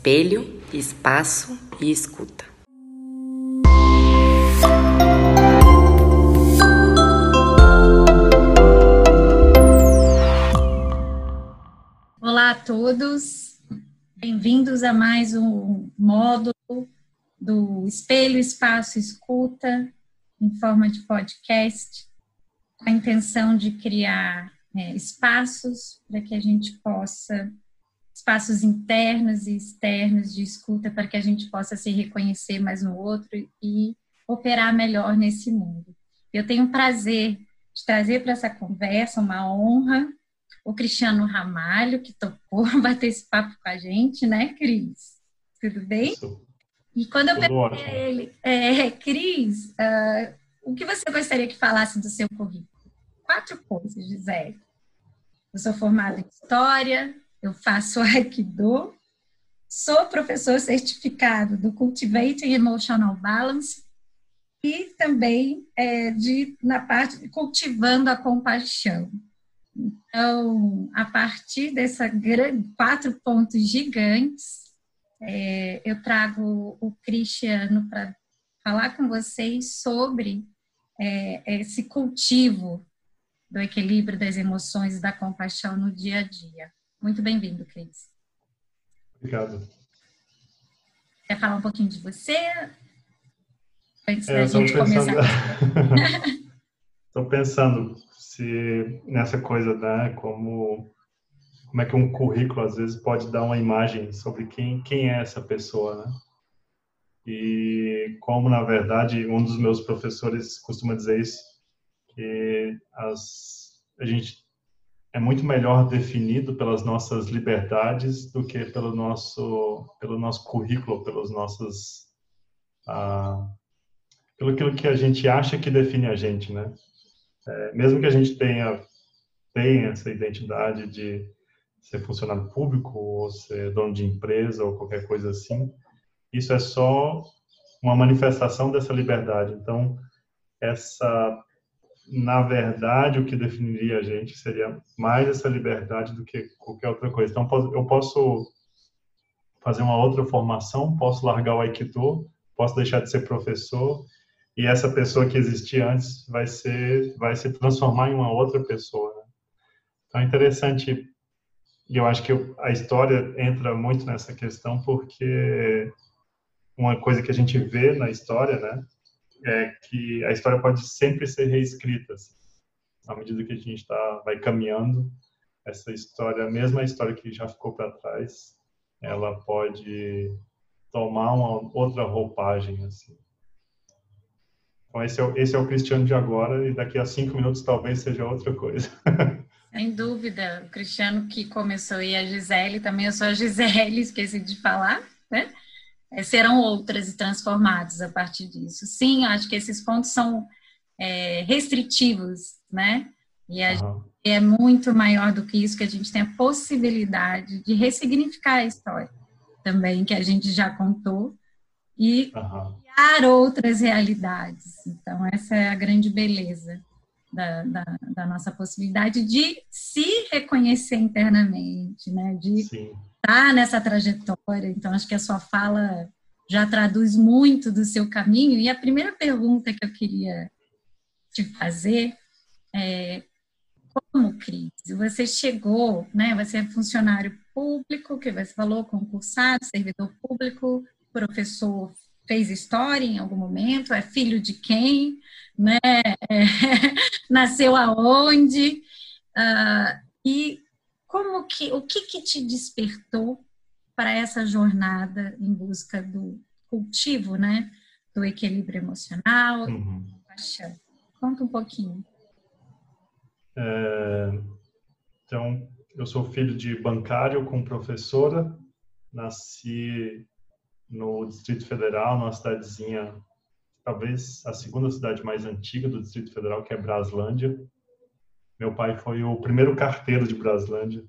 espelho, espaço e escuta. Olá a todos, bem-vindos a mais um módulo do Espelho, Espaço, Escuta, em forma de podcast, com a intenção de criar é, espaços para que a gente possa, espaços internos e externos de escuta, para que a gente possa se reconhecer mais no outro e operar melhor nesse mundo. Eu tenho o prazer de trazer para essa conversa uma honra o Cristiano Ramalho, que topou bater esse papo com a gente, né, Cris? Tudo bem? Isso. E quando eu perguntei a ele, é, Cris, uh, o que você gostaria que falasse do seu currículo? Quatro coisas, Gisele. Eu sou formada em História, eu faço Aikido, sou professor certificado do Cultivating Emotional Balance e também é, de, na parte de cultivando a compaixão. Então, a partir dessas quatro pontos gigantes, é, eu trago o Cristiano para falar com vocês sobre é, esse cultivo do equilíbrio das emoções e da compaixão no dia a dia. Muito bem-vindo, Cris. Obrigado. Quer falar um pouquinho de você? Antes é, da gente pensando... começar. Estou pensando se nessa coisa, né, como como é que um currículo às vezes pode dar uma imagem sobre quem quem é essa pessoa, né? E como na verdade um dos meus professores costuma dizer isso, que as a gente é muito melhor definido pelas nossas liberdades do que pelo nosso pelo nosso currículo, pelos nossos ah, pelo aquilo que a gente acha que define a gente, né? É, mesmo que a gente tenha tenha essa identidade de ser funcionário público ou ser dono de empresa ou qualquer coisa assim. Isso é só uma manifestação dessa liberdade. Então, essa, na verdade, o que definiria a gente seria mais essa liberdade do que qualquer outra coisa. Então, eu posso fazer uma outra formação, posso largar o Aikido, posso deixar de ser professor e essa pessoa que existia antes vai ser, vai se transformar em uma outra pessoa. Né? Então, é interessante e eu acho que a história entra muito nessa questão porque uma coisa que a gente vê na história, né, é que a história pode sempre ser reescrita. Assim. À medida que a gente tá, vai caminhando, essa história, mesmo a história que já ficou para trás, ela pode tomar uma outra roupagem. Assim. Então, esse é, o, esse é o Cristiano de agora, e daqui a cinco minutos talvez seja outra coisa. Sem dúvida, o Cristiano que começou e a Gisele, também eu sou a Gisele, esqueci de falar, né? É, serão outras e transformados a partir disso. Sim, acho que esses pontos são é, restritivos, né? E uhum. é muito maior do que isso, que a gente tem a possibilidade de ressignificar a história também, que a gente já contou, e uhum. criar outras realidades. Então, essa é a grande beleza da, da, da, nossa possibilidade de se reconhecer internamente, né? De Sim. Nessa trajetória. Então, acho que a sua fala já traduz muito do seu caminho. E a primeira pergunta que eu queria te fazer é como, Cris, você chegou, né? Você é funcionário público, que você falou, concursado, servidor público, professor fez história em algum momento, é filho de quem, né? É, nasceu aonde uh, e como que o que, que te despertou para essa jornada em busca do cultivo, né? Do equilíbrio emocional, uhum. paixão. Conta um pouquinho. É, então, eu sou filho de bancário com professora, nasci no Distrito Federal, numa cidadezinha, talvez a segunda cidade mais antiga do Distrito Federal, que é Braslândia. Meu pai foi o primeiro carteiro de Braslândia.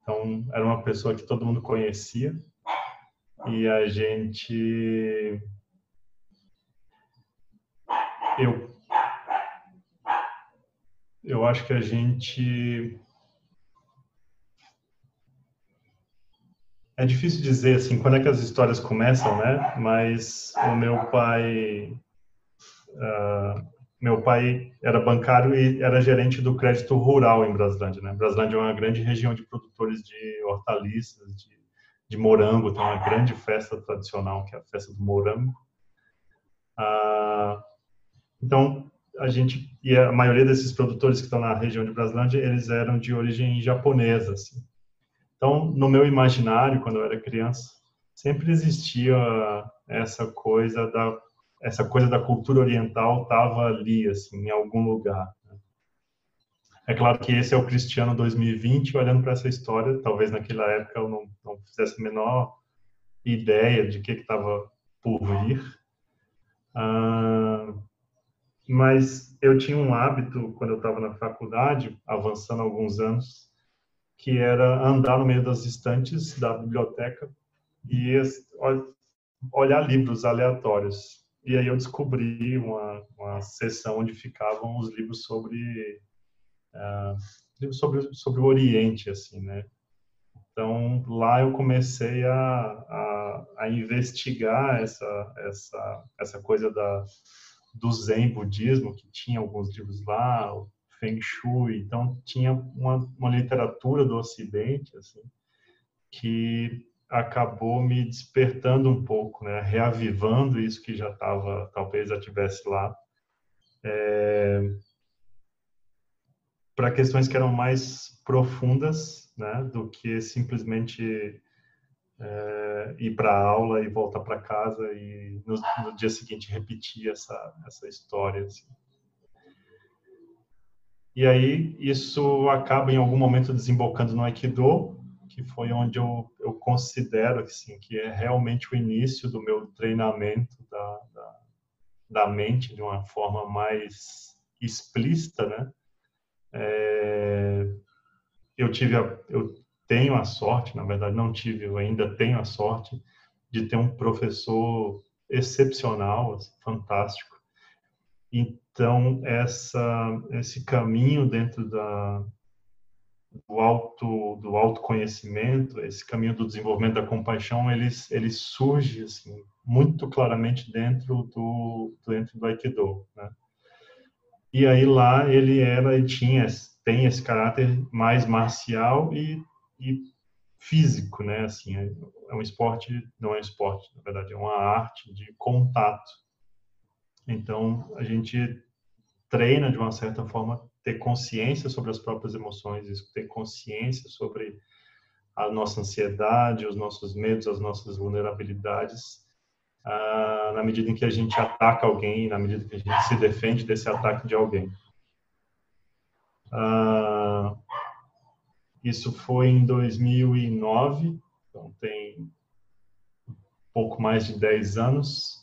Então, era uma pessoa que todo mundo conhecia. E a gente. Eu. Eu acho que a gente é difícil dizer assim quando é que as histórias começam, né? Mas o meu pai, uh, meu pai era bancário e era gerente do crédito rural em Braslândia, né? Braslândia é uma grande região de produtores de hortaliças, de, de morango, tem uma grande festa tradicional que é a festa do morango. Uh, então a gente e a maioria desses produtores que estão na região de Braslândia eles eram de origem japonesa, assim. Então, no meu imaginário, quando eu era criança, sempre existia essa coisa da essa coisa da cultura oriental estava ali, assim, em algum lugar. Né? É claro que esse é o Cristiano 2020, olhando para essa história, talvez naquela época eu não, não fizesse a menor ideia de que estava por vir. Mas eu tinha um hábito, quando eu estava na faculdade, avançando alguns anos, que era andar no meio das estantes da biblioteca e olhar livros aleatórios. E aí eu descobri uma, uma seção onde ficavam os livros sobre uh, livros sobre sobre o Oriente, assim, né? Então lá eu comecei a, a, a investigar essa essa essa coisa da do Zen budismo que tinha alguns livros lá, Feng Shui, então tinha uma, uma literatura do Ocidente, assim, que acabou me despertando um pouco, né, reavivando isso que já estava, talvez já tivesse lá, é, para questões que eram mais profundas, né, do que simplesmente é, ir para a aula e voltar para casa e no, no, dia seguinte repetir essa essa história. Assim. E aí isso acaba em algum momento desembocando no Aikido, que foi onde eu, eu considero assim, que é realmente o início do meu treinamento da, da, da mente de uma forma mais explícita, né? É, eu tive a, eu tenho a sorte, na verdade não tive, eu ainda tenho a sorte de ter um professor excepcional, assim, fantástico. Então, essa, esse caminho dentro da, do, auto, do autoconhecimento, esse caminho do desenvolvimento da compaixão, ele, ele surge assim, muito claramente dentro do, dentro do Aikido. Né? E aí lá ele era e tinha, tem esse caráter mais marcial e, e físico, né? Assim, é, é um esporte, não é um esporte, na verdade, é uma arte de contato então, a gente treina de uma certa forma ter consciência sobre as próprias emoções, ter consciência sobre a nossa ansiedade, os nossos medos, as nossas vulnerabilidades, ah, na medida em que a gente ataca alguém, na medida que a gente se defende desse ataque de alguém. Ah, isso foi em 2009, então tem pouco mais de 10 anos.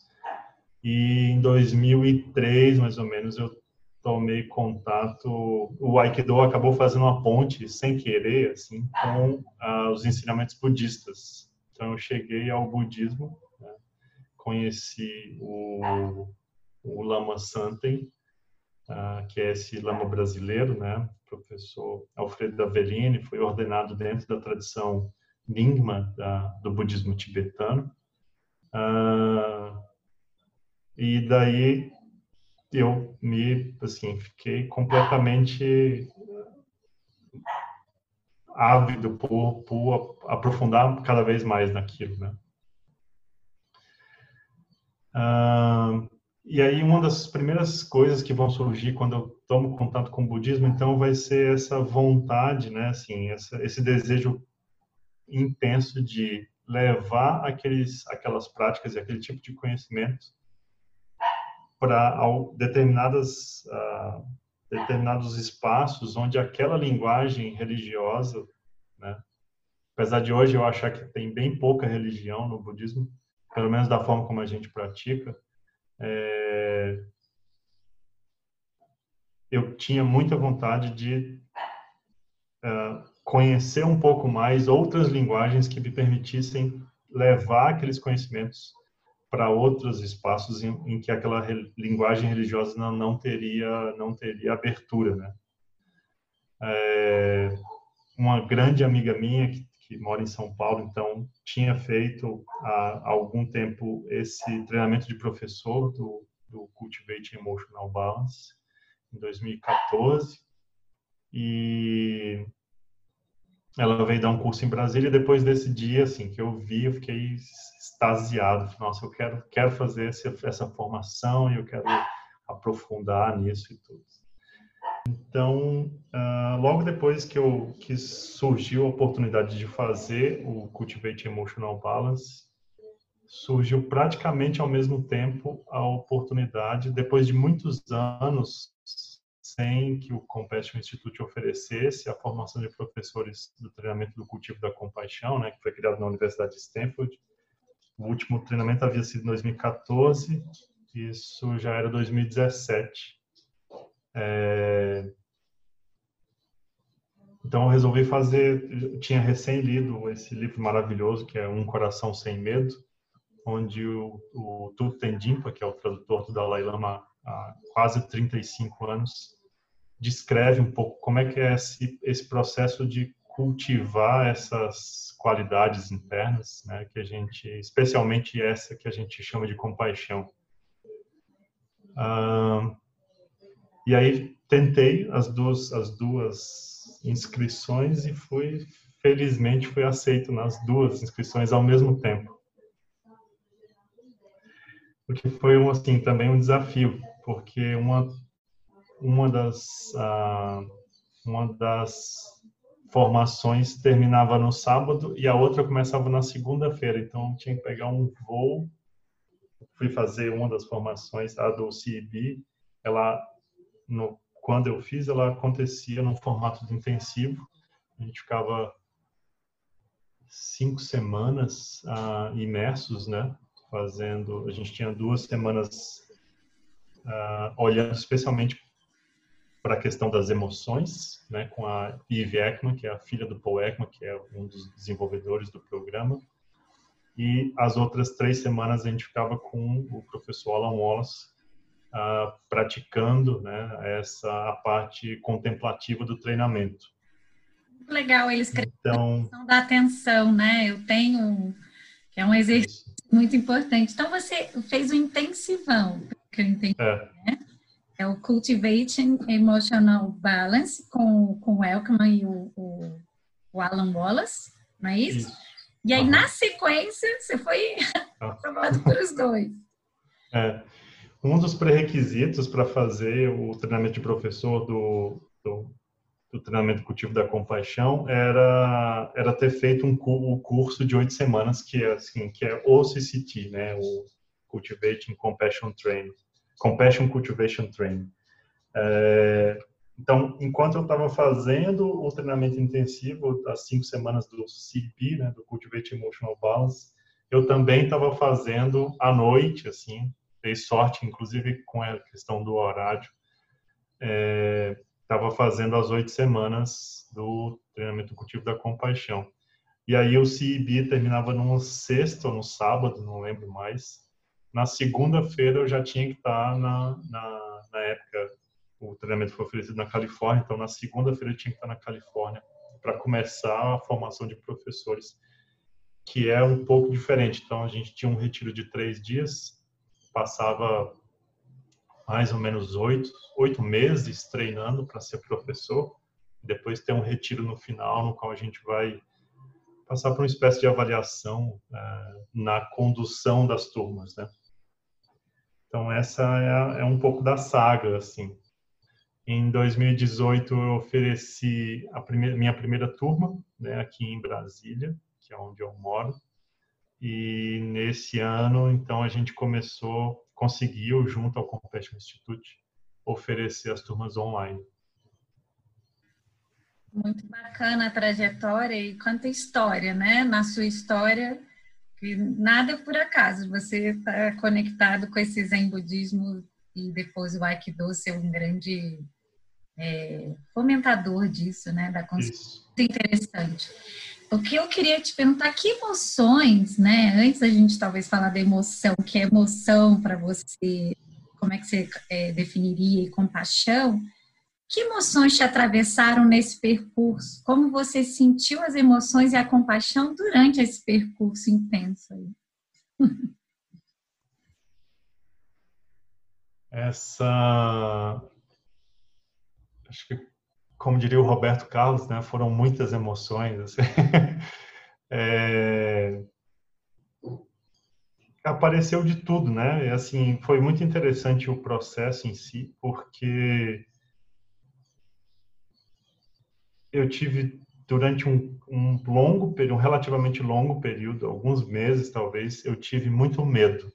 E em 2003, mais ou menos, eu tomei contato. O Aikido acabou fazendo uma ponte, sem querer, assim, com uh, os ensinamentos budistas. Então, eu cheguei ao budismo, né? conheci o, o Lama Santen, uh, que é esse lama brasileiro, né? professor Alfredo Avellini, foi ordenado dentro da tradição Nyingma da, do budismo tibetano. Uh, e daí eu me, assim, fiquei completamente ávido por, por aprofundar cada vez mais naquilo, né? E aí uma das primeiras coisas que vão surgir quando eu tomo contato com o budismo, então, vai ser essa vontade, né, assim, essa, esse desejo intenso de levar aqueles, aquelas práticas e aquele tipo de conhecimento para determinadas uh, determinados espaços onde aquela linguagem religiosa, né, apesar de hoje eu achar que tem bem pouca religião no budismo, pelo menos da forma como a gente pratica, é, eu tinha muita vontade de uh, conhecer um pouco mais outras linguagens que me permitissem levar aqueles conhecimentos para outros espaços em, em, que aquela re, linguagem religiosa não, não teria não teria abertura, né? É, uma grande amiga minha que, que mora em São Paulo, então tinha feito há algum tempo esse treinamento de professor do, do Cultivate Emotional Balance em 2014 e ela veio dar um curso em Brasília e depois desse dia assim que eu vi eu fiquei extasiado nossa eu quero quero fazer essa, formação e eu quero aprofundar nisso e tudo então, uh, logo depois que, eu, que surgiu a oportunidade de fazer o Cultivate Emotional Balance, surgiu praticamente ao mesmo tempo a oportunidade, depois de muitos anos sem que o Compassion Institute oferecesse a formação de professores do treinamento do cultivo da compaixão, né, que foi criado na Universidade de Stanford. O último treinamento havia sido em 2014, isso já era 2017. É... Então eu resolvi fazer, eu tinha recém lido esse livro maravilhoso que é Um Coração Sem Medo, onde o, o Thupten que é o tradutor do Dalai Lama há quase 35 anos, descreve um pouco como é que é esse, esse processo de cultivar essas qualidades internas, né, que a gente, especialmente essa que a gente chama de compaixão. Ah, e aí tentei as duas as duas inscrições e fui felizmente fui aceito nas duas inscrições ao mesmo tempo. O que foi um assim também um desafio, porque uma uma das uh, uma das formações terminava no sábado e a outra começava na segunda-feira, então tinha que pegar um voo. Fui fazer uma das formações, a do CIB, ela no, quando eu fiz, ela acontecia no formato de intensivo. A gente ficava cinco semanas uh, imersos, né? Fazendo, a gente tinha duas semanas uh, olhando especialmente para a questão das emoções, né? Com a Eve Ekman, que é a filha do Paul Ekman, que é um dos desenvolvedores do programa. E as outras três semanas a gente ficava com o professor Alan Wallace, uh, praticando né, essa a parte contemplativa do treinamento. Legal eles então, da atenção, né? Eu tenho que é um exercício isso. muito importante. Então você fez o intensivão, que eu entendi, é. né? É o Cultivating Emotional Balance com, com o Elkman e o, o, o Alan Wallace, não é isso? isso. E aí, uhum. na sequência, você foi aprovado por os dois. É. Um dos pré-requisitos para fazer o treinamento de professor do, do, do, treinamento cultivo da compaixão era, era ter feito um, um curso de oito semanas, que é, assim, que é o CCT, né? o Cultivating Compassion Training. Compassion Cultivation Training. É, então, enquanto eu estava fazendo o treinamento intensivo, as cinco semanas do CP, né, do Cultivate Emotional Balance, eu também estava fazendo à noite, assim, dei sorte, inclusive com a questão do horário. Estava é, fazendo as oito semanas do treinamento cultivo da compaixão. E aí o CIB terminava numa sexta ou no sábado, não lembro mais. Na segunda-feira eu já tinha que estar na, na, na época, o treinamento foi oferecido na Califórnia, então na segunda-feira eu tinha que estar na Califórnia para começar a formação de professores, que é um pouco diferente. Então a gente tinha um retiro de três dias, passava mais ou menos oito, oito meses treinando para ser professor. Depois tem um retiro no final, no qual a gente vai passar por uma espécie de avaliação é, na condução das turmas, né? Então essa é, é, um pouco da saga, assim. Em 2018 eu ofereci a primeira, minha primeira turma, né, aqui em Brasília, que é onde eu moro. E nesse ano, então, a gente começou, conseguiu, junto ao Compassion Institute, oferecer as turmas online. Muito bacana a trajetória e quanta história, né? Na sua história, que nada por acaso. Você está conectado com esse Zen budismo e depois o Aikido ser um grande é, fomentador disso, né? Da consciência. Interessante. O que eu queria te perguntar, que emoções, né? Antes da gente talvez falar da emoção, que é emoção para você, como é que você é, definiria e compaixão? Que emoções te atravessaram nesse percurso? Como você sentiu as emoções e a compaixão durante esse percurso intenso aí? Essa. Acho que, como diria o Roberto Carlos, né, foram muitas emoções. Assim. é... Apareceu de tudo, né? E, assim, foi muito interessante o processo em si, porque eu tive durante um, um longo período, um relativamente longo período, alguns meses talvez, eu tive muito medo.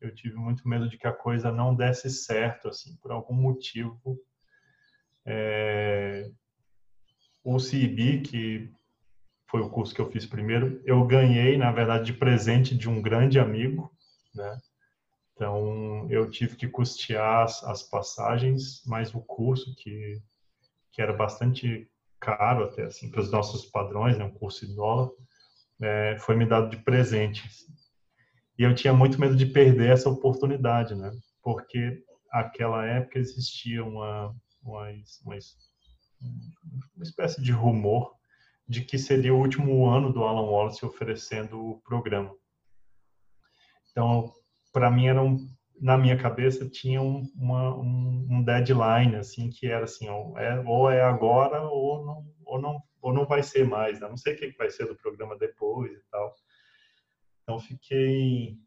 Eu tive muito medo de que a coisa não desse certo, assim, por algum motivo. É... O CIB, que foi o curso que eu fiz primeiro, eu ganhei, na verdade, de presente de um grande amigo, né? Então, eu tive que custear as, as passagens, mais o curso, que que era bastante caro até assim para os nossos padrões, né, um curso de dólar, é, foi me dado de presente. Assim. E eu tinha muito medo de perder essa oportunidade, né? Porque aquela época existia uma, uma, uma, uma espécie de rumor de que seria o último ano do Alan Wallace oferecendo o programa. Então, para mim era um na minha cabeça tinha um, uma, um, um, deadline assim que era assim ou é, ou é agora ou não ou não ou não vai ser mais né? não sei o que vai ser do programa depois e tal então fiquei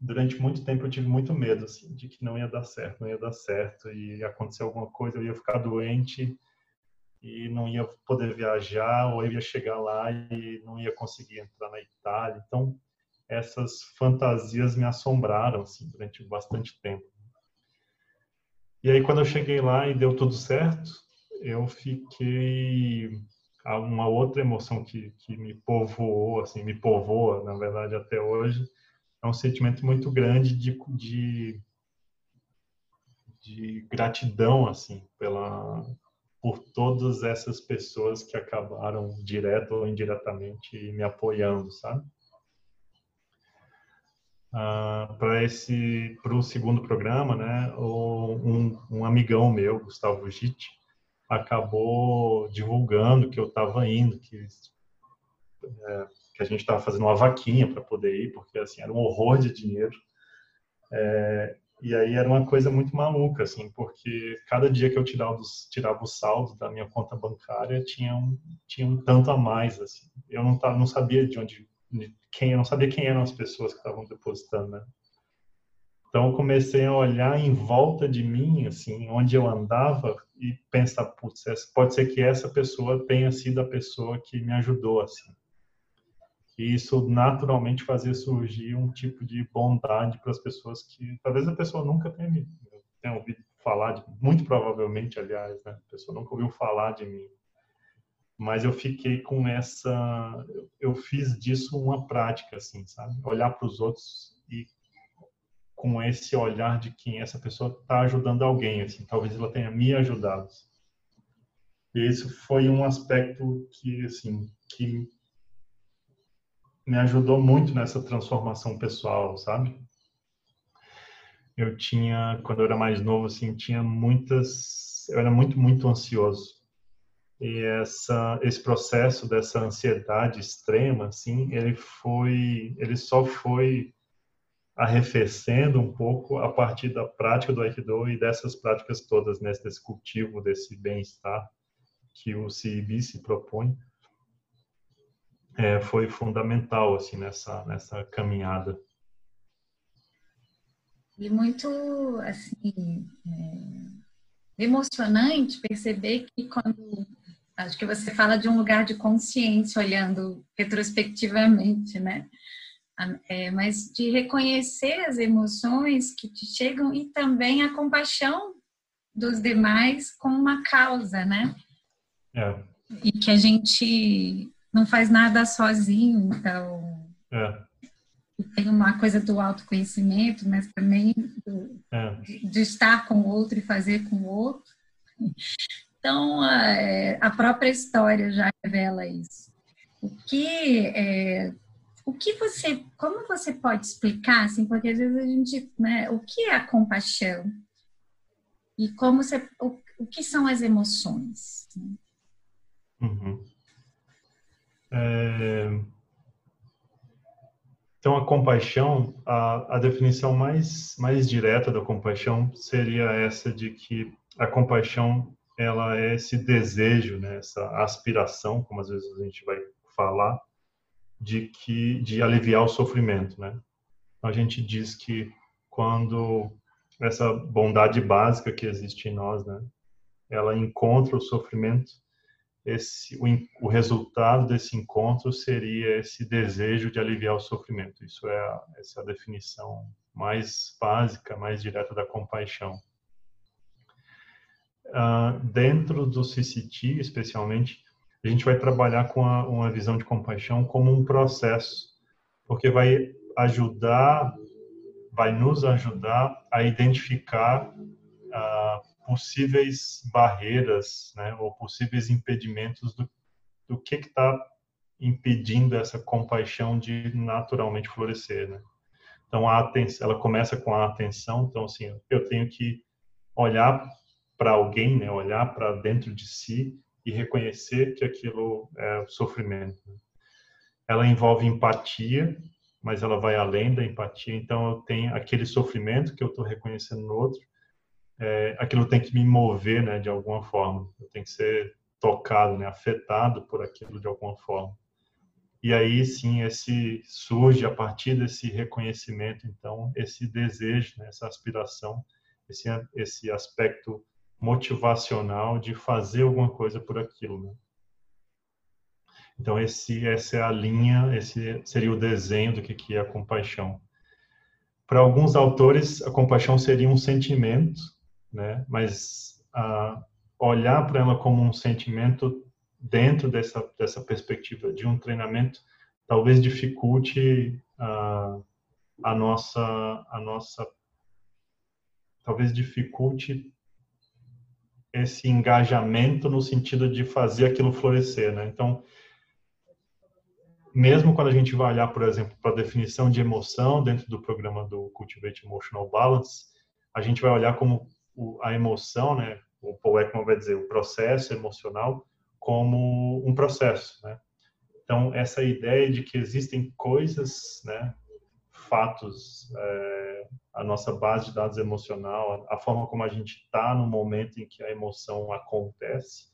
durante muito tempo eu tive muito medo assim de que não ia dar certo não ia dar certo e acontecer alguma coisa eu ia ficar doente e não ia poder viajar ou eu ia chegar lá e não ia conseguir entrar na Itália então essas fantasias me assombraram assim durante bastante tempo. E aí quando eu cheguei lá e deu tudo certo, eu fiquei uma outra emoção que, que me povoou, assim, me povoa, na verdade, até hoje, é um sentimento muito grande de, de, de gratidão, assim, pela, por todas essas pessoas que acabaram, direto ou indiretamente, me apoiando, sabe? Uh, para esse para o segundo programa, né? Um, um amigão meu, Gustavo Gitt, acabou divulgando que eu estava indo, que é, que a gente estava fazendo uma vaquinha para poder ir, porque assim era um horror de dinheiro. É, e aí era uma coisa muito maluca, assim, porque cada dia que eu tirava, tirava o saldo da minha conta bancária tinha um, tinha um tanto a mais, assim. Eu não, tava, não sabia de onde quem eu não sabia quem eram as pessoas que estavam depositando, né? Então comecei a olhar em volta de mim, assim, onde eu andava e pensar, putz, pode ser que essa pessoa tenha sido a pessoa que me ajudou, assim. E isso naturalmente fazia surgir um tipo de bondade para as pessoas que talvez a pessoa nunca tenha, tenha ouvido falar, de, muito provavelmente, aliás, né? A pessoa nunca ouviu falar de mim mas eu fiquei com essa eu fiz disso uma prática assim sabe? Olhar para os outros e com esse olhar de quem essa pessoa está ajudando alguém assim talvez ela tenha me ajudado. E isso foi um aspecto que assim que me ajudou muito nessa transformação pessoal sabe? Eu tinha quando eu era mais novo assim tinha muitas eu era muito muito ansioso e essa esse processo dessa ansiedade extrema assim ele foi ele só foi arrefecendo um pouco a partir da prática do aikido e dessas práticas todas né, desse cultivo desse bem-estar que o CIB se propõe. É, foi fundamental assim nessa nessa caminhada. E muito assim é, emocionante perceber que quando Acho que você fala de um lugar de consciência, olhando retrospectivamente, né? É, mas de reconhecer as emoções que te chegam e também a compaixão dos demais com uma causa, né? É. E que a gente não faz nada sozinho, então. É. Tem uma coisa do autoconhecimento, mas também do, é. de, de estar com o outro e fazer com o outro. Então, a, própria história já revela isso. O que, é, o que você, como você pode explicar, assim, porque às vezes a gente, né, o que é a compaixão? E como você, o que são as emoções? Uhum. É... Então, a compaixão, a, a definição mais, mais direta da compaixão seria essa de que a compaixão ela é esse desejo, né, essa aspiração, como às vezes a gente vai falar, de que de aliviar o sofrimento, né? A gente diz que quando essa bondade básica que existe em nós, né, ela encontra o sofrimento, esse o, o resultado desse encontro seria esse desejo de aliviar o sofrimento. Isso é a, essa é a definição mais básica, mais direta da compaixão. Uh, dentro do CCT, especialmente, a gente vai trabalhar com a, uma visão de compaixão como um processo, porque vai ajudar, vai nos ajudar a identificar uh, possíveis barreiras, né, ou possíveis impedimentos do, do que está impedindo essa compaixão de naturalmente florescer, né? Então a atenção, ela começa com a atenção, então assim, eu tenho que olhar para alguém, né, olhar para dentro de si e reconhecer que aquilo é sofrimento. Né? Ela envolve empatia, mas ela vai além da empatia. Então, eu tenho aquele sofrimento que eu estou reconhecendo no outro, é, aquilo tem que me mover, né, de alguma forma. Eu tenho que ser tocado, né, afetado por aquilo de alguma forma. E aí sim, esse surge a partir desse reconhecimento, então, esse desejo, né, essa aspiração, esse esse aspecto motivacional de fazer alguma coisa por aquilo. Né? Então esse essa é a linha, esse seria o desenho do que que é a compaixão. Para alguns autores, a compaixão seria um sentimento, né? Mas olhar para ela como um sentimento dentro dessa dessa perspectiva de um treinamento talvez dificulte a nossa a nossa talvez dificulte esse engajamento no sentido de fazer aquilo florescer, né? Então, mesmo quando a gente vai olhar, por exemplo, para a definição de emoção dentro do programa do Cultivate Emotional Balance, a gente vai olhar como a emoção, né? O Paul Ekman vai dizer o processo emocional como um processo, né? Então, essa ideia de que existem coisas, né? Fatos, é, a nossa base de dados emocional, a forma como a gente está no momento em que a emoção acontece,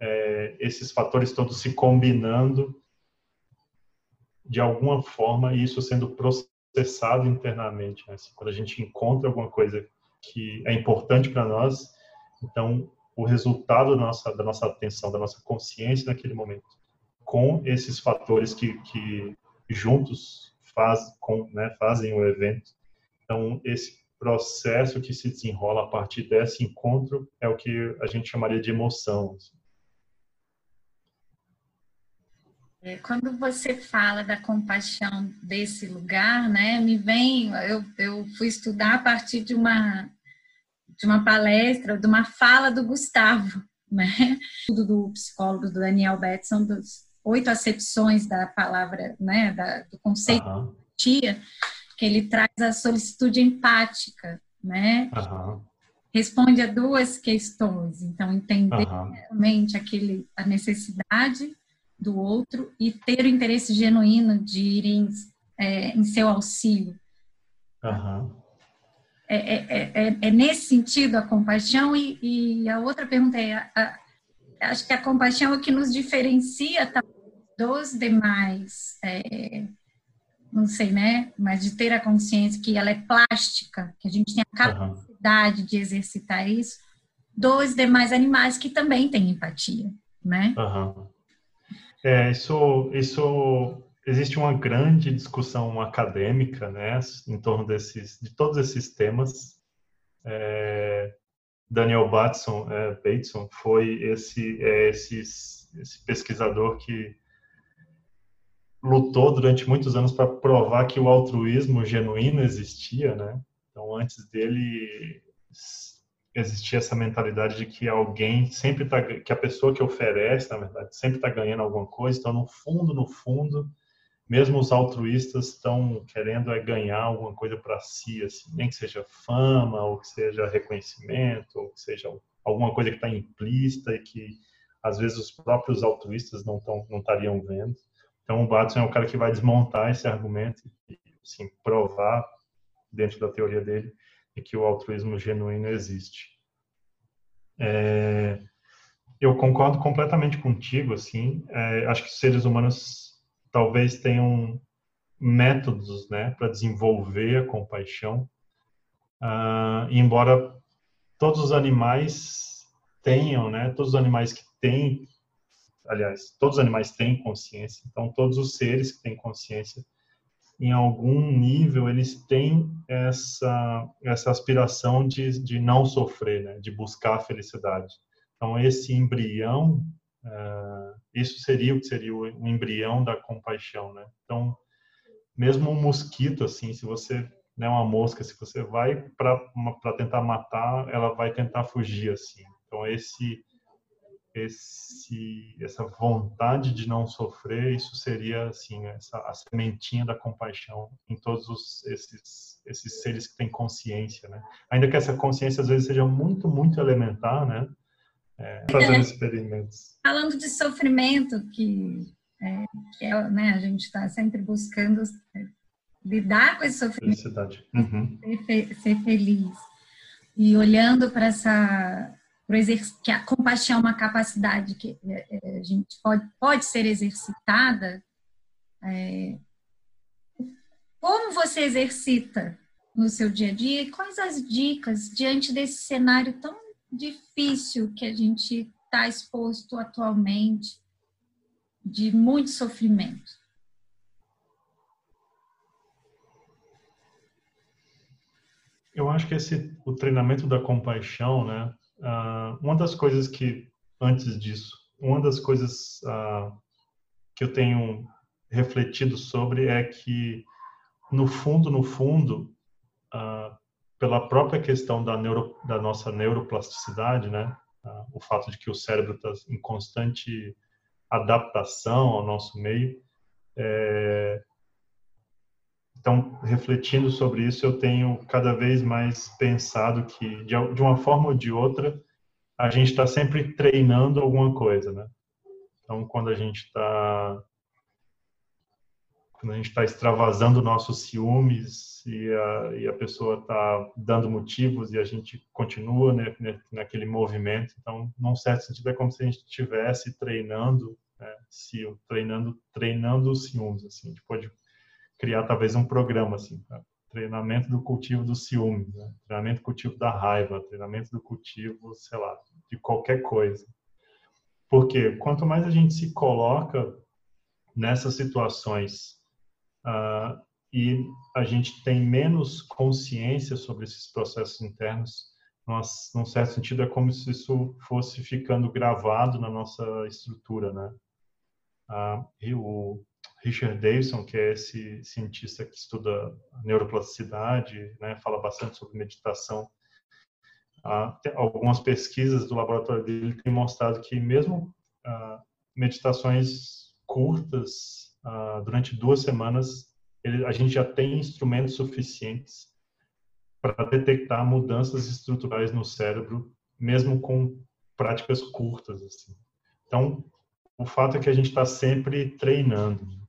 é, esses fatores todos se combinando de alguma forma e isso sendo processado internamente. Né? Assim, quando a gente encontra alguma coisa que é importante para nós, então o resultado da nossa, da nossa atenção, da nossa consciência naquele momento, com esses fatores que, que juntos faz, com, né, fazem o evento, então, esse processo que se desenrola a partir desse encontro é o que a gente chamaria de emoção. Assim. É, quando você fala da compaixão desse lugar, né, me vem, eu, eu fui estudar a partir de uma de uma palestra, de uma fala do Gustavo, né, do psicólogo do Daniel Betson, dos oito acepções da palavra, né, da, do conceito uhum. de tia, que ele traz a solicitude empática, né? Uhum. Responde a duas questões. Então, entender uhum. realmente aquele, a necessidade do outro e ter o interesse genuíno de ir em, é, em seu auxílio. Uhum. É, é, é, nesse sentido a compaixão e, e a outra pergunta é a, a, acho que a compaixão é o que nos diferencia tá, dos demais é, não sei, né? Mas de ter a consciência que ela é plástica, que a gente tem a capacidade uhum. de exercitar isso, dos demais animais que também têm empatia, né? Uhum. É, isso, isso existe uma grande discussão acadêmica, né, em torno desses, de todos esses temas. É, Daniel Batson, é, Bateson foi esse, é, esse, esse pesquisador que lutou durante muitos anos para provar que o altruísmo genuíno existia, né? Então, antes dele existia essa mentalidade de que alguém sempre tá, que a pessoa que oferece, na verdade, sempre está ganhando alguma coisa. Então, no fundo, no fundo, mesmo os altruístas estão querendo é ganhar alguma coisa para si, assim, nem que seja fama, ou que seja reconhecimento, ou que seja alguma coisa que está implícita e que às vezes os próprios altruístas não tão, não estariam vendo. Então o Batson é o cara que vai desmontar esse argumento e assim, provar dentro da teoria dele que o altruísmo genuíno existe. É, eu concordo completamente contigo, assim. É, acho que os seres humanos talvez tenham métodos, né, para desenvolver a compaixão. Uh, embora todos os animais tenham, né, todos os animais que têm, aliás, todos os animais têm consciência. Então, todos os seres que têm consciência, em algum nível, eles têm essa essa aspiração de, de não sofrer, né, de buscar a felicidade. Então, esse embrião, uh, isso seria o que seria o, embrião da compaixão, né? Então, mesmo um mosquito, assim, se você, né, uma mosca, se você vai para tentar matar, ela vai tentar fugir, assim. Então, esse, esse, essa vontade de não sofrer, isso seria, assim, essa, a sementinha da compaixão em todos os, esses, esses seres que têm consciência, né? Ainda que essa consciência, às vezes, seja muito, muito elementar, né? é, fazendo experimentos. Falando de sofrimento, que, é, que é, né, a gente está sempre buscando é, lidar com esse sofrimento, Felicidade. Uhum. Ser, ser, feliz. E olhando para essa que a compaixão é uma capacidade que é, é, a gente pode, pode ser exercitada, é, como você exercita no seu dia a dia quais as dicas diante desse cenário tão difícil que a gente está exposto atualmente, de muito sofrimento. Eu acho que esse o treinamento da compaixão, né? Uh, uma das coisas que antes disso, uma das coisas uh, que eu tenho refletido sobre é que no fundo, no fundo, uh, pela própria questão da, neuro, da nossa neuroplasticidade, né? O fato de que o cérebro está em constante adaptação ao nosso meio. É... Então, refletindo sobre isso, eu tenho cada vez mais pensado que, de uma forma ou de outra, a gente está sempre treinando alguma coisa, né? Então, quando a gente está quando a gente está extravasando nossos ciúmes e a, e a pessoa está dando motivos e a gente continua né, naquele movimento. Então, num certo sentido, é como se a gente estivesse treinando, né, treinando, treinando os ciúmes. Assim. A gente pode criar talvez um programa assim, tá? treinamento do cultivo do ciúme, né? treinamento do cultivo da raiva, treinamento do cultivo, sei lá, de qualquer coisa. Porque quanto mais a gente se coloca nessas situações uh, e a gente tem menos consciência sobre esses processos internos. Nós, num certo sentido, é como se isso fosse ficando gravado na nossa estrutura, né? Uh, o Richard Davidson, que é esse cientista que estuda neuroplasticidade, né, fala bastante sobre meditação. Uh, algumas pesquisas do laboratório dele têm mostrado que mesmo uh, meditações curtas uh, durante duas semanas, ele, a gente já tem instrumentos suficientes para detectar mudanças estruturais no cérebro, mesmo com práticas curtas. Assim. Então, o fato é que a gente está sempre treinando.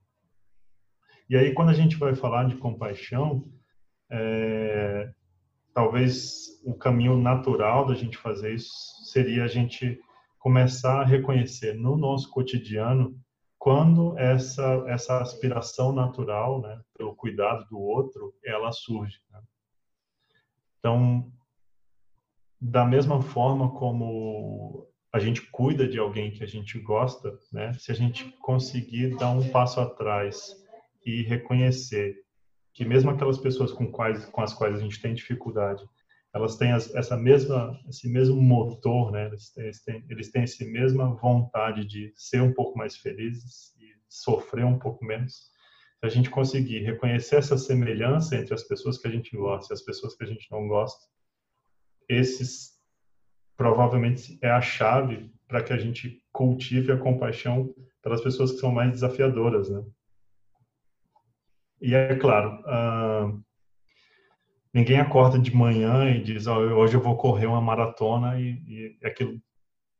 E aí, quando a gente vai falar de compaixão, é, talvez o caminho natural da gente fazer isso seria a gente começar a reconhecer no nosso cotidiano quando essa essa aspiração natural, né, pelo cuidado do outro, ela surge. Né? Então, da mesma forma como a gente cuida de alguém que a gente gosta, né, se a gente conseguir dar um passo atrás e reconhecer que mesmo aquelas pessoas com quais com as quais a gente tem dificuldade, elas têm essa mesma esse mesmo motor, né? Eles têm, eles têm, eles têm essa mesma vontade de ser um pouco mais felizes e sofrer um pouco menos. Se a gente conseguir reconhecer essa semelhança entre as pessoas que a gente gosta e as pessoas que a gente não gosta, esses provavelmente é a chave para que a gente cultive a compaixão pelas pessoas que são mais desafiadoras, né? E é claro, uh, ninguém acorda de manhã e diz, oh, hoje eu vou correr uma maratona e, e aquilo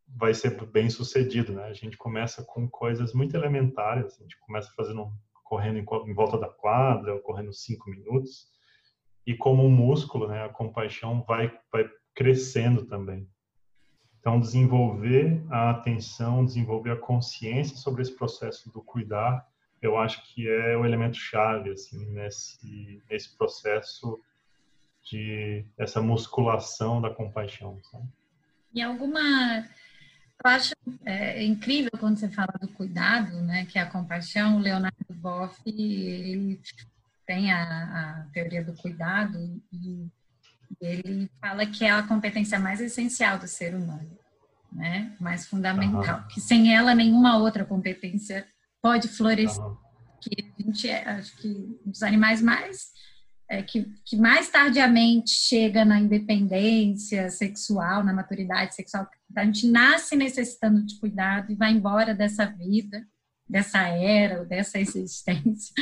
vai ser bem sucedido, né? A gente começa com coisas muito elementares, a gente começa fazendo correndo em, volta da quadra, correndo cinco minutos, e como um músculo, né? A compaixão vai vai crescendo também. Então, desenvolver a atenção, desenvolver a consciência sobre esse processo do cuidar, eu acho que é o elemento chave assim nesse nesse processo de essa musculação da compaixão. Sabe? E alguma eu acho é, incrível quando você fala do cuidado, né, que é a compaixão. O Leonardo Boff ele tem a, a teoria do cuidado e ele fala que é a competência mais essencial do ser humano, né, mais fundamental. Uhum. Que sem ela nenhuma outra competência pode florescer. Uhum. Que a gente é, acho que um dos animais mais é, que, que, mais tardiamente chega na independência sexual, na maturidade sexual. A gente nasce necessitando de cuidado e vai embora dessa vida, dessa era, dessa existência.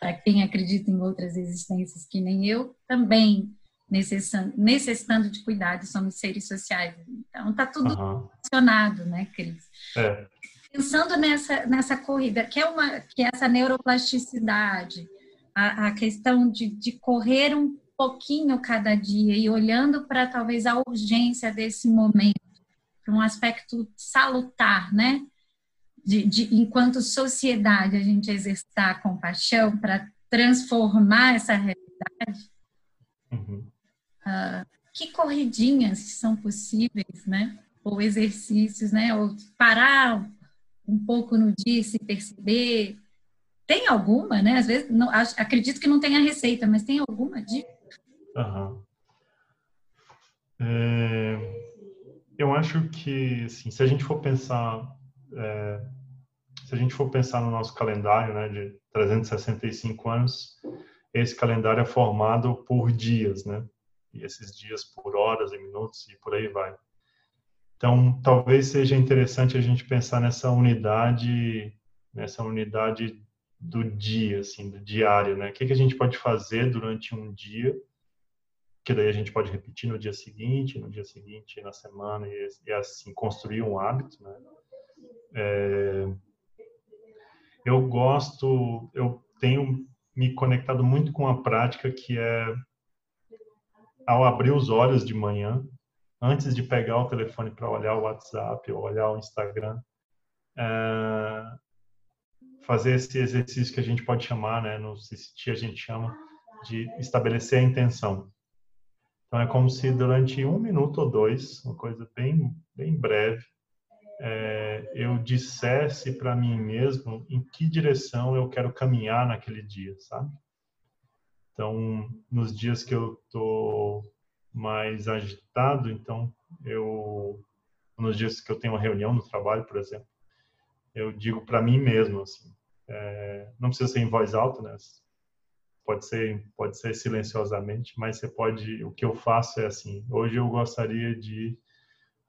Para quem acredita em outras existências que nem eu, também necessitando, necessitando de cuidado, somos seres sociais. Então, está tudo uhum. relacionado, né, Cris? É. Pensando nessa, nessa corrida, que é, uma, que é essa neuroplasticidade, a, a questão de, de correr um pouquinho cada dia e olhando para talvez a urgência desse momento, para um aspecto salutar, né? De, de, enquanto sociedade, a gente exercitar a compaixão para transformar essa realidade. Uhum. Uh, que corridinhas são possíveis, né? Ou exercícios, né? Ou parar um pouco no dia se perceber, tem alguma, né? Às vezes, não, acredito que não tenha receita, mas tem alguma dica? Uhum. É, eu acho que, assim, se a gente for pensar, é, se a gente for pensar no nosso calendário, né, de 365 anos, esse calendário é formado por dias, né? E esses dias por horas e minutos e por aí vai. Então, talvez seja interessante a gente pensar nessa unidade, nessa unidade do dia, assim, do diário, né? O que, que a gente pode fazer durante um dia, que daí a gente pode repetir no dia seguinte, no dia seguinte, na semana, e, e assim, construir um hábito, né? É, eu gosto, eu tenho me conectado muito com a prática que é ao abrir os olhos de manhã, antes de pegar o telefone para olhar o WhatsApp ou olhar o Instagram, é, fazer esse exercício que a gente pode chamar, né, no CCT a gente chama de estabelecer a intenção. Então é como se durante um minuto ou dois, uma coisa bem bem breve, é, eu dissesse para mim mesmo em que direção eu quero caminhar naquele dia, sabe? Então, nos dias que eu tô mais agitado, então eu nos dias que eu tenho uma reunião no trabalho, por exemplo, eu digo para mim mesmo assim, é, não precisa ser em voz alta, né? Pode ser, pode ser silenciosamente, mas você pode. O que eu faço é assim. Hoje eu gostaria de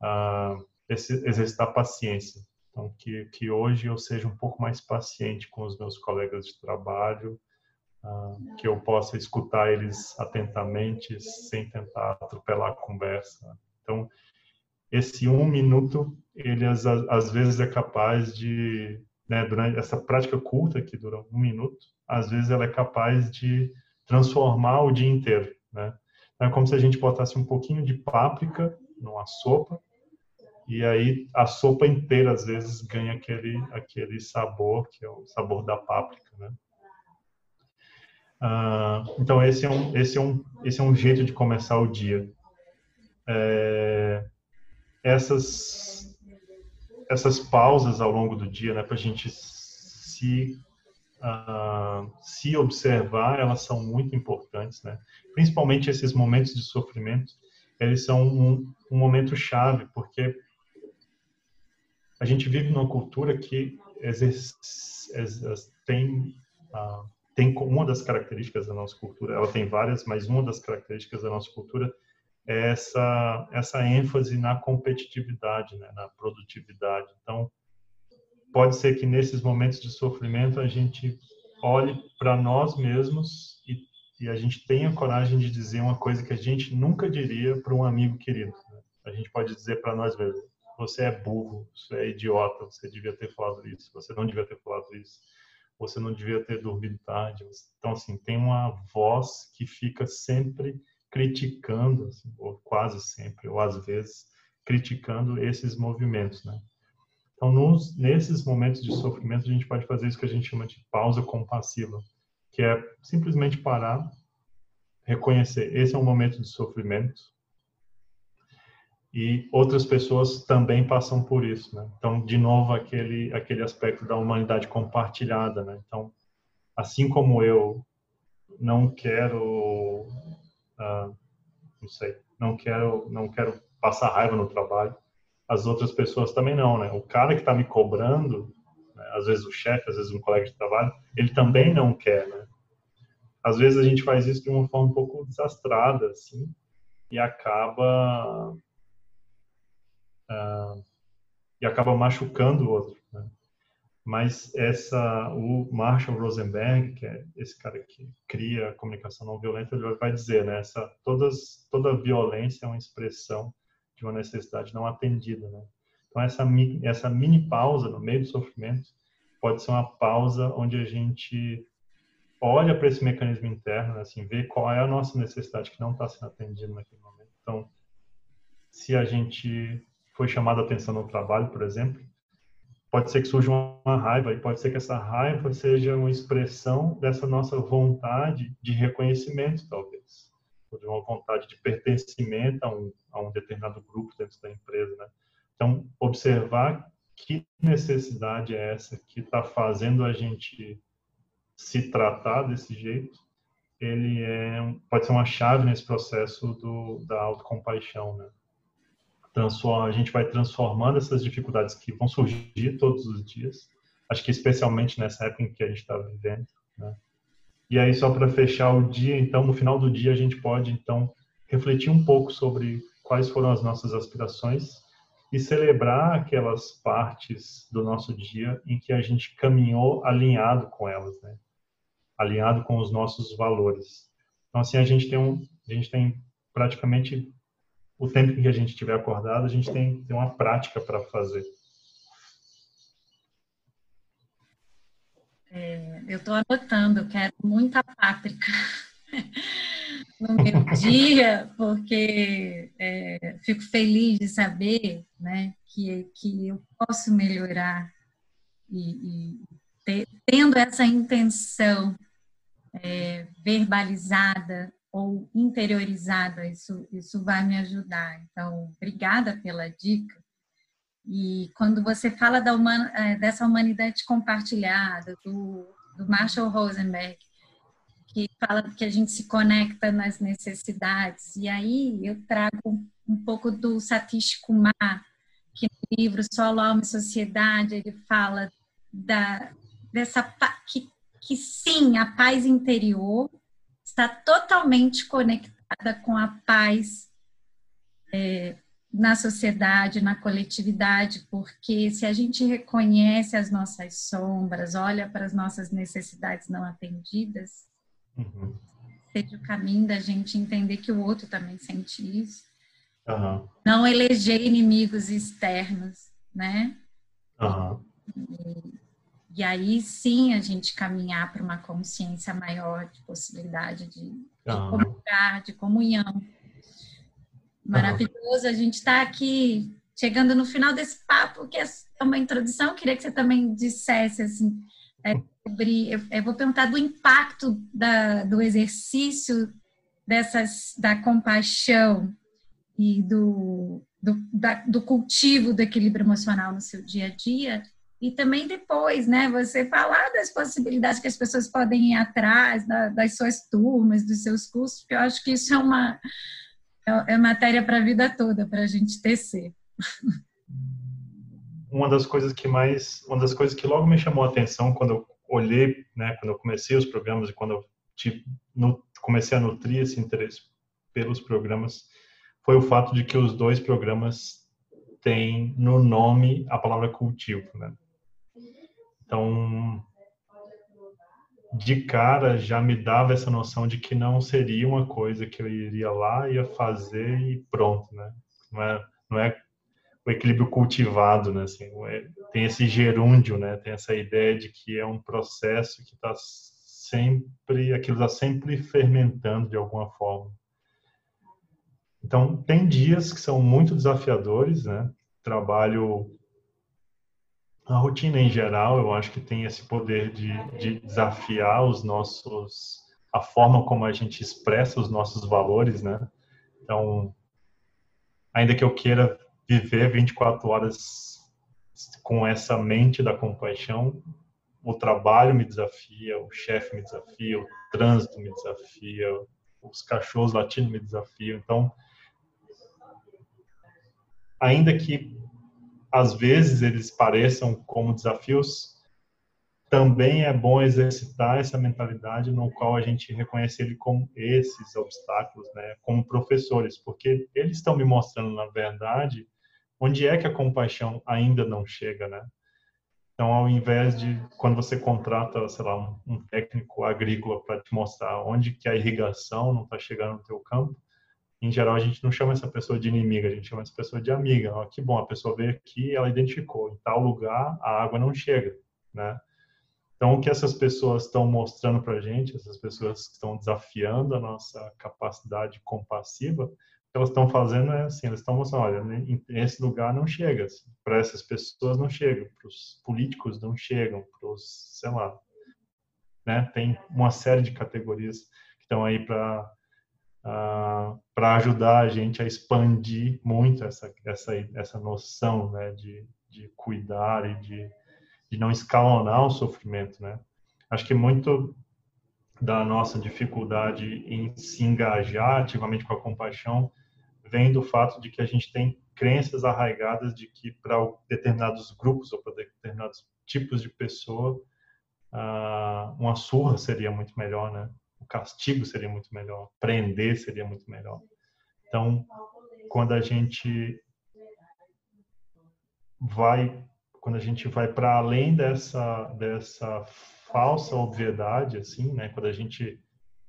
uh, exercitar paciência. Então, que, que hoje eu seja um pouco mais paciente com os meus colegas de trabalho, que eu possa escutar eles atentamente, sem tentar atropelar a conversa. Então, esse um minuto, ele às, às vezes é capaz de né, durante essa prática curta que dura um minuto, às vezes ela é capaz de transformar o dia inteiro, né? Então, é como se a gente botasse um pouquinho de páprica numa sopa e aí a sopa inteira às vezes ganha aquele aquele sabor que é o sabor da páprica, né? Ah, então esse é um esse é um esse é um jeito de começar o dia. É, essas essas pausas ao longo do dia, né, para a gente se uh, se observar, elas são muito importantes, né? Principalmente esses momentos de sofrimento, eles são um, um momento chave, porque a gente vive numa cultura que tem uh, tem uma das características da nossa cultura, ela tem várias, mas uma das características da nossa cultura essa essa ênfase na competitividade, né, na produtividade. Então, pode ser que nesses momentos de sofrimento a gente olhe para nós mesmos e e a gente tem a coragem de dizer uma coisa que a gente nunca diria para um amigo querido. Né? A gente pode dizer para nós mesmos: você é burro, você é idiota, você devia ter falado isso, você não devia ter falado isso, você não devia ter dormido tarde. Então, assim, tem uma voz que fica sempre criticando, assim, ou quase sempre, ou às vezes, criticando esses movimentos, né? Então, nos, nesses momentos de sofrimento, a gente pode fazer isso que a gente chama de pausa compassiva, que é simplesmente parar, reconhecer, esse é um momento de sofrimento, e outras pessoas também passam por isso, né? Então, de novo, aquele aquele aspecto da humanidade compartilhada, né? Então, assim como eu não quero, uh, não sei, não quero, não quero passar raiva no trabalho, as outras pessoas também não, né? O cara que está me cobrando, né? às vezes o chefe, às vezes um colega de trabalho, ele também não quer, né? Às vezes a gente faz isso de uma forma um pouco desastrada, assim, e acaba uh, e acaba machucando o outro. Né? Mas essa, o Marshall Rosenberg, que é esse cara que cria a comunicação não violenta, ele vai dizer, né? Essa, todas, toda violência é uma expressão de uma necessidade não atendida, né? Então essa essa mini pausa no meio do sofrimento pode ser uma pausa onde a gente olha para esse mecanismo interno, né? assim, vê qual é a nossa necessidade que não está sendo atendida naquele momento. Então, se a gente foi chamado a atenção no trabalho, por exemplo, pode ser que surja uma raiva e pode ser que essa raiva seja uma expressão dessa nossa vontade de reconhecimento, talvez, ou de uma vontade de pertencimento a um, a um determinado grupo dentro da empresa, né? Então, observar que necessidade é essa que está fazendo a gente se tratar desse jeito, ele é, pode ser uma chave nesse processo do, da autocompaixão, né? A gente vai transformando essas dificuldades que vão surgir todos os dias. Acho que especialmente nessa época em que a gente está vivendo. Né? E aí, só para fechar o dia, então, no final do dia, a gente pode, então, refletir um pouco sobre quais foram as nossas aspirações e celebrar aquelas partes do nosso dia em que a gente caminhou alinhado com elas, né? Alinhado com os nossos valores. Então, assim, a gente tem um, a gente tem praticamente o tempo que a gente estiver acordado, a gente tem, tem uma prática para fazer. É, eu estou anotando, eu quero muita páprica no meu dia, porque é, fico feliz de saber né, que, que eu posso melhorar e, e ter, tendo essa intenção é, verbalizada ou interiorizada, isso, isso vai me ajudar. Então, obrigada pela dica. E quando você fala human, é, dessa humanidade compartilhada, do, do Marshall Rosenberg, que fala que a gente se conecta nas necessidades, e aí eu trago um pouco do Satish Kumar, que no livro Solo, Alma e Sociedade, ele fala da, dessa que, que sim, a paz interior está totalmente conectada com a paz é, na sociedade, na coletividade, porque se a gente reconhece as nossas sombras, olha para as nossas necessidades não atendidas, uhum. seja o caminho da gente entender que o outro também sente isso. Uhum. Não eleger inimigos externos, né? Uhum. E aí sim a gente caminhar para uma consciência maior de possibilidade de, de comunicar, de comunhão. Maravilhoso, a gente está aqui chegando no final desse papo, que é uma introdução, queria que você também dissesse assim, é, sobre, eu, eu, vou perguntar do impacto da, do exercício dessas, da compaixão e do, do, da, do cultivo do equilíbrio emocional no seu dia a dia, e também depois, né, você falar das possibilidades que as pessoas podem ir atrás da, das suas turmas, dos seus cursos, porque eu acho que isso é uma é, é matéria para a vida toda para a gente tecer. Uma das coisas que mais, uma das coisas que logo me chamou a atenção quando eu olhei, né, quando eu comecei os programas e quando eu no, comecei a nutrir esse interesse pelos programas, foi o fato de que os dois programas têm no nome a palavra cultivo, né? Então, de cara já me dava essa noção de que não seria uma coisa que eu iria lá, ia fazer e pronto, né? Não é, não é o equilíbrio cultivado, né? Assim, é, tem esse gerúndio, né? Tem essa ideia de que é um processo que está sempre, aquilo está sempre fermentando de alguma forma. Então, tem dias que são muito desafiadores, né? Trabalho a rotina em geral, eu acho que tem esse poder de, de desafiar os nossos, a forma como a gente expressa os nossos valores, né? Então, ainda que eu queira viver 24 horas com essa mente da compaixão, o trabalho me desafia, o chefe me desafia, o trânsito me desafia, os cachorros latindo me desafiam. Então, ainda que às vezes eles pareçam como desafios, também é bom exercitar essa mentalidade no qual a gente reconhece ele como esses obstáculos, né, como professores, porque eles estão me mostrando, na verdade, onde é que a compaixão ainda não chega, né? Então, ao invés de quando você contrata, sei lá, um, técnico agrícola para te mostrar onde que a irrigação não está chegando no teu campo, em geral, a gente não chama essa pessoa de inimiga, a gente chama essa pessoa de amiga. Ó, que bom, a pessoa veio aqui, ela identificou, em tal lugar a água não chega, né? Então, o que essas pessoas estão mostrando para a gente, essas pessoas que estão desafiando a nossa capacidade compassiva, o que elas estão fazendo é assim, elas estão mostrando, olha, esse lugar não chega, para essas pessoas não chega, para os políticos não chegam, para os, sei lá, né? Tem uma série de categorias que estão aí para uh, para ajudar a gente a expandir muito essa essa essa noção né, de, de cuidar e de, de não escalonar o sofrimento, né? Acho que muito da nossa dificuldade em se engajar ativamente com a compaixão vem do fato de que a gente tem crenças arraigadas de que para determinados grupos ou para determinados tipos de pessoa uh, uma surra seria muito melhor, né? Castigo seria muito melhor, prender seria muito melhor. Então, quando a gente vai quando a gente vai para além dessa dessa falsa obviedade assim, né, quando a gente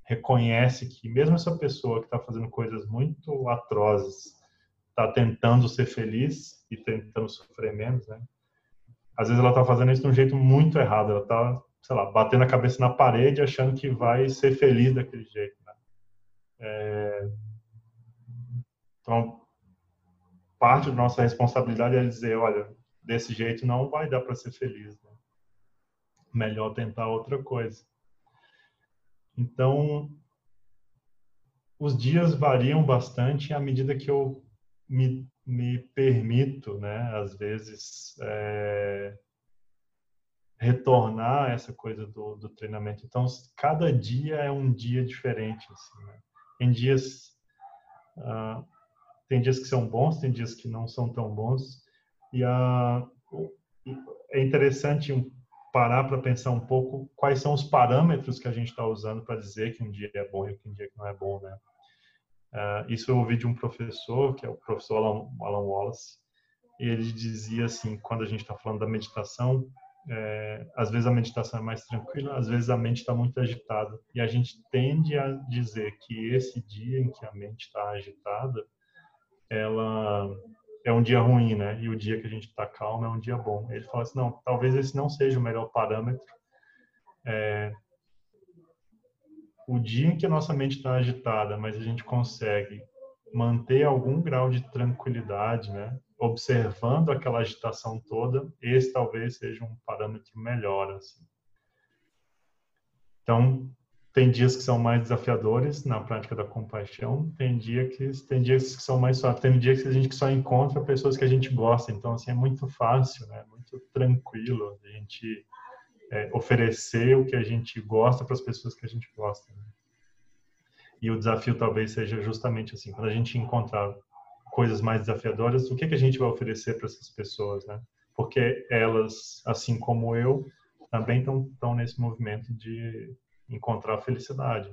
reconhece que mesmo essa pessoa que está fazendo coisas muito atrozes está tentando ser feliz e tentando sofrer menos, né? Às vezes ela está fazendo isso de um jeito muito errado, ela está sei lá, batendo a cabeça na parede achando que vai ser feliz daquele jeito. Né? É... Então, parte da nossa responsabilidade é dizer, olha, desse jeito não vai dar para ser feliz. Né? Melhor tentar outra coisa. Então, os dias variam bastante à medida que eu me, me permito, né, às vezes, é, retornar essa coisa do, do treinamento. Então, cada dia é um dia diferente. Assim, né? Tem dias uh, tem dias que são bons, tem dias que não são tão bons. E uh, é interessante parar para pensar um pouco quais são os parâmetros que a gente está usando para dizer que um dia é bom e que um dia não é bom, né? Uh, isso eu ouvi de um professor, que é o professor Alan, Alan Wallace, e ele dizia assim, quando a gente está falando da meditação, é, às vezes a meditação é mais tranquila, às vezes a mente está muito agitada. E a gente tende a dizer que esse dia em que a mente está agitada, ela é um dia ruim, né? E o dia que a gente está calmo é um dia bom. Ele fala assim, não, talvez esse não seja o melhor parâmetro. É, o dia em que a nossa mente está agitada, mas a gente consegue manter algum grau de tranquilidade, né? Observando aquela agitação toda, esse talvez seja um parâmetro melhor. Assim. Então, tem dias que são mais desafiadores na prática da compaixão, tem, dia que, tem dias que são mais suaves, tem dias que a gente só encontra pessoas que a gente gosta, então assim, é muito fácil, né? muito tranquilo a gente é, oferecer o que a gente gosta para as pessoas que a gente gosta. Né? E o desafio talvez seja justamente assim, quando a gente encontrar coisas mais desafiadoras, o que, que a gente vai oferecer para essas pessoas, né? Porque elas, assim como eu, também estão nesse movimento de encontrar felicidade.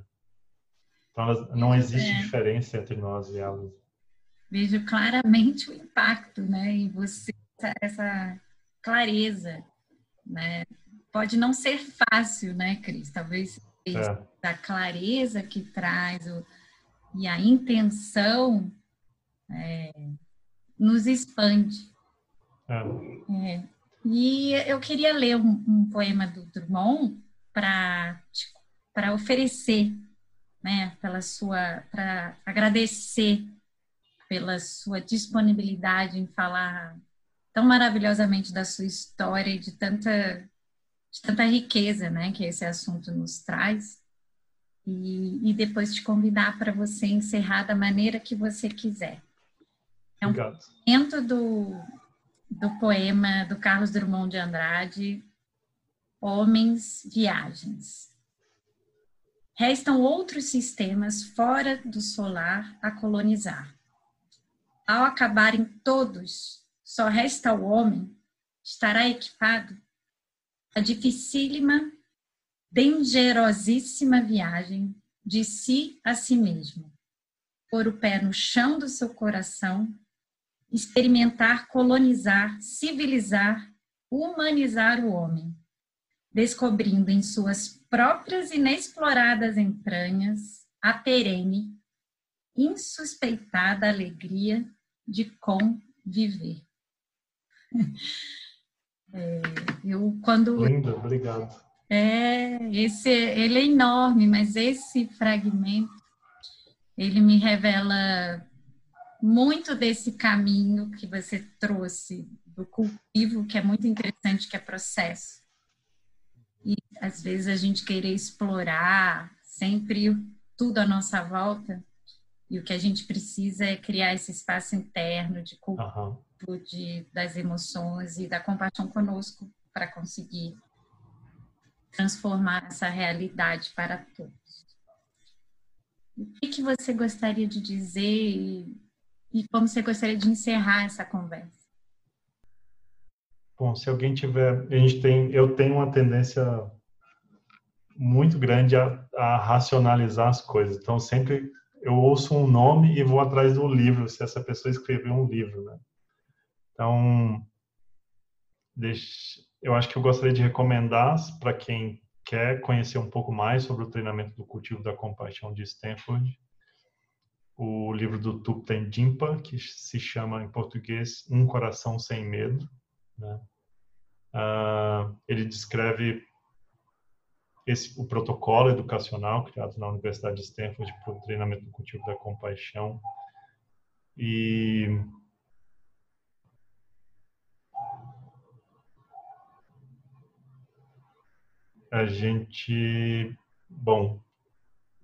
Então, elas, não existe é. diferença entre nós e elas. Vejo claramente o impacto, né? E você, essa clareza, né? pode não ser fácil, né, Cris? Talvez é. a clareza que traz o, e a intenção é, nos expande. É. É. E eu queria ler um, um poema do Drummond para para oferecer, né, pela sua, para agradecer pela sua disponibilidade em falar tão maravilhosamente da sua história e de tanta de tanta riqueza, né, que esse assunto nos traz. E, e depois te convidar para você encerrar da maneira que você quiser. É um momento do, do poema do Carlos Drummond de Andrade, Homens, Viagens. Restam outros sistemas fora do solar a colonizar. Ao acabarem todos, só resta o homem, estará equipado a dificílima, dangerosíssima viagem de si a si mesmo, pôr o pé no chão do seu coração experimentar, colonizar, civilizar, humanizar o homem, descobrindo em suas próprias inexploradas entranhas a perene, insuspeitada alegria de conviver. É, eu quando Linda, obrigado. É, esse ele é enorme, mas esse fragmento ele me revela muito desse caminho que você trouxe do cultivo, que é muito interessante, que é processo. E às vezes a gente querer explorar sempre tudo à nossa volta, e o que a gente precisa é criar esse espaço interno de cultivo uhum. de, das emoções e da compaixão conosco para conseguir transformar essa realidade para todos. O que, que você gostaria de dizer e como você gostaria de encerrar essa conversa? Bom, se alguém tiver, a gente tem, eu tenho uma tendência muito grande a, a racionalizar as coisas. Então sempre eu ouço um nome e vou atrás do livro, se essa pessoa escreveu um livro, né? Então, deixe, eu acho que eu gostaria de recomendar para quem quer conhecer um pouco mais sobre o treinamento do cultivo da compaixão de Stanford, o livro do Thupten Jimpa, que se chama em português Um Coração Sem Medo. Né? Uh, ele descreve esse, o protocolo educacional criado na Universidade de Stanford para o treinamento do cultivo da compaixão. E a gente, bom,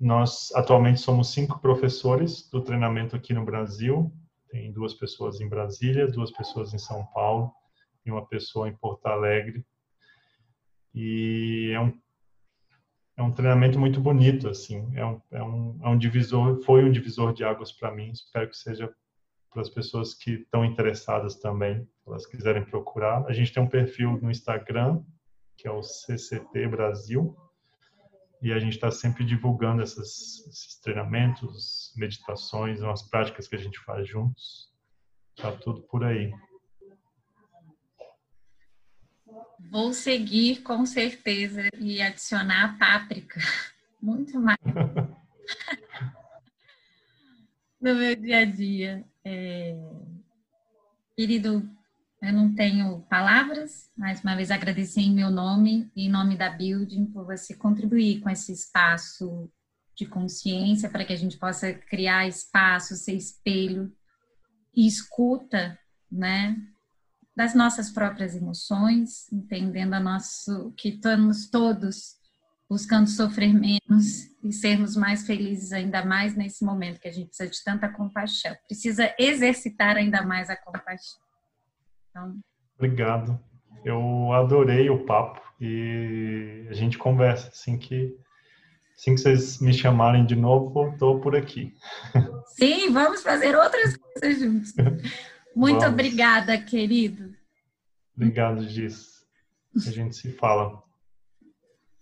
nós atualmente somos cinco professores do treinamento aqui no Brasil. Tem duas pessoas em Brasília, duas pessoas em São Paulo e uma pessoa em Porto Alegre. E é um é um treinamento muito bonito assim. É um, é um, é um divisor, foi um divisor de águas para mim. Espero que seja para as pessoas que estão interessadas também, se elas quiserem procurar. A gente tem um perfil no Instagram que é o CCT Brasil e a gente está sempre divulgando essas, esses treinamentos, meditações, umas práticas que a gente faz juntos. Tá tudo por aí. Vou seguir com certeza e adicionar a páprica. Muito mais. no meu dia a dia. É... Querido eu não tenho palavras, mais uma vez agradecer em meu nome e em nome da Building por você contribuir com esse espaço de consciência para que a gente possa criar espaço, ser espelho e escuta, né, das nossas próprias emoções, entendendo a nosso que estamos todos buscando sofrer menos e sermos mais felizes ainda mais nesse momento que a gente precisa de tanta compaixão. Precisa exercitar ainda mais a compaixão. Então... Obrigado. Eu adorei o papo e a gente conversa assim que assim que vocês me chamarem de novo, estou por aqui. Sim, vamos fazer outras coisas juntos. Muito vamos. obrigada, querido. Obrigado, Giz. A gente se fala.